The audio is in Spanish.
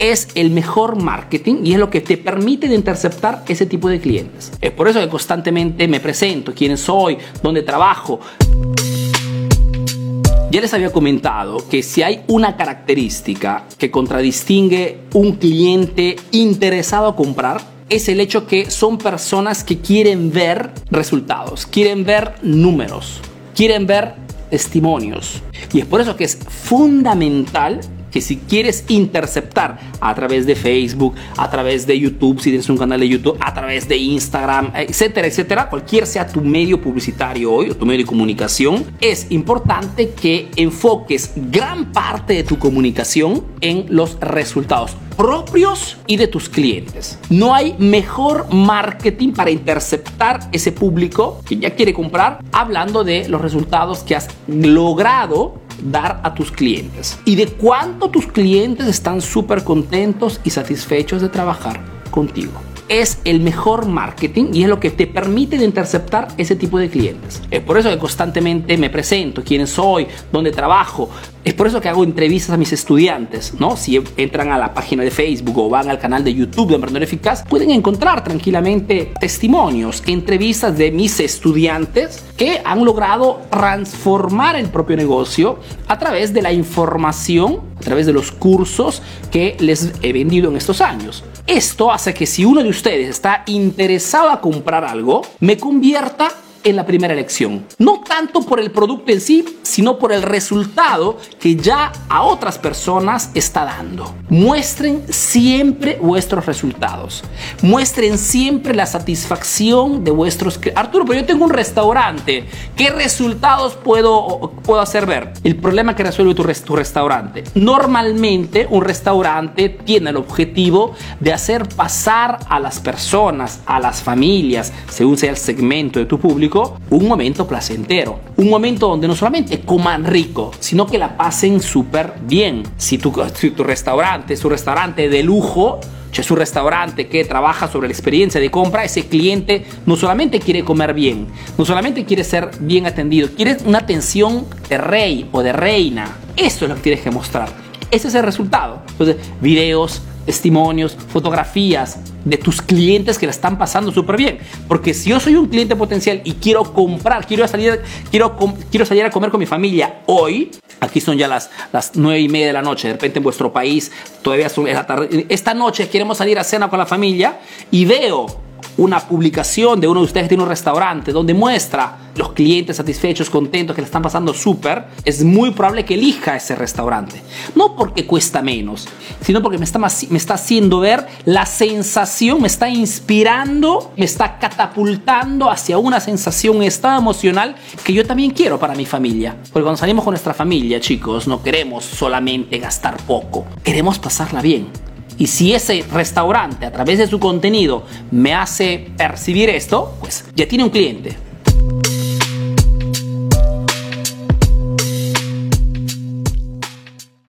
es el mejor marketing y es lo que te permite de interceptar ese tipo de clientes. Es por eso que constantemente me presento, quién soy, dónde trabajo. Ya les había comentado que si hay una característica que contradistingue un cliente interesado a comprar, es el hecho que son personas que quieren ver resultados, quieren ver números, quieren ver testimonios. Y es por eso que es fundamental que si quieres interceptar a través de Facebook, a través de YouTube, si tienes un canal de YouTube, a través de Instagram, etcétera, etcétera, cualquier sea tu medio publicitario hoy o tu medio de comunicación, es importante que enfoques gran parte de tu comunicación en los resultados propios y de tus clientes. No hay mejor marketing para interceptar ese público que ya quiere comprar hablando de los resultados que has logrado dar a tus clientes y de cuánto tus clientes están súper contentos y satisfechos de trabajar contigo es el mejor marketing y es lo que te permite de interceptar ese tipo de clientes. Es por eso que constantemente me presento, quién soy, dónde trabajo. Es por eso que hago entrevistas a mis estudiantes, ¿no? Si entran a la página de Facebook o van al canal de YouTube de Emprendedor Eficaz, pueden encontrar tranquilamente testimonios, entrevistas de mis estudiantes que han logrado transformar el propio negocio a través de la información, a través de los cursos que les he vendido en estos años. Esto hace que si uno de ustedes está interesado a comprar algo, me convierta en la primera elección. No tanto por el producto en sí, sino por el resultado que ya a otras personas está dando. Muestren siempre vuestros resultados. Muestren siempre la satisfacción de vuestros... Arturo, pero yo tengo un restaurante. ¿Qué resultados puedo, puedo hacer ver? El problema que resuelve tu, tu restaurante. Normalmente un restaurante tiene el objetivo de hacer pasar a las personas, a las familias, según sea el segmento de tu público, un momento placentero. Un momento donde no solamente coman rico, sino que la pasen súper bien. Si tu, tu restaurante es un restaurante de lujo, es un restaurante que trabaja sobre la experiencia de compra, ese cliente no solamente quiere comer bien, no solamente quiere ser bien atendido, quiere una atención de rey o de reina. Eso es lo que tienes que mostrar. Ese es el resultado. Entonces, videos, testimonios, fotografías de tus clientes que la están pasando súper bien. Porque si yo soy un cliente potencial y quiero comprar, quiero salir, quiero, quiero salir a comer con mi familia hoy, aquí son ya las, las 9 y media de la noche, de repente en vuestro país todavía son la tarde, esta noche queremos salir a cena con la familia y veo una publicación de uno de ustedes tiene un restaurante donde muestra los clientes satisfechos, contentos, que le están pasando súper, es muy probable que elija ese restaurante. No porque cuesta menos, sino porque me está, me está haciendo ver la sensación, me está inspirando, me está catapultando hacia una sensación, estado emocional que yo también quiero para mi familia. Porque cuando salimos con nuestra familia, chicos, no queremos solamente gastar poco, queremos pasarla bien y si ese restaurante a través de su contenido me hace percibir esto, pues ya tiene un cliente.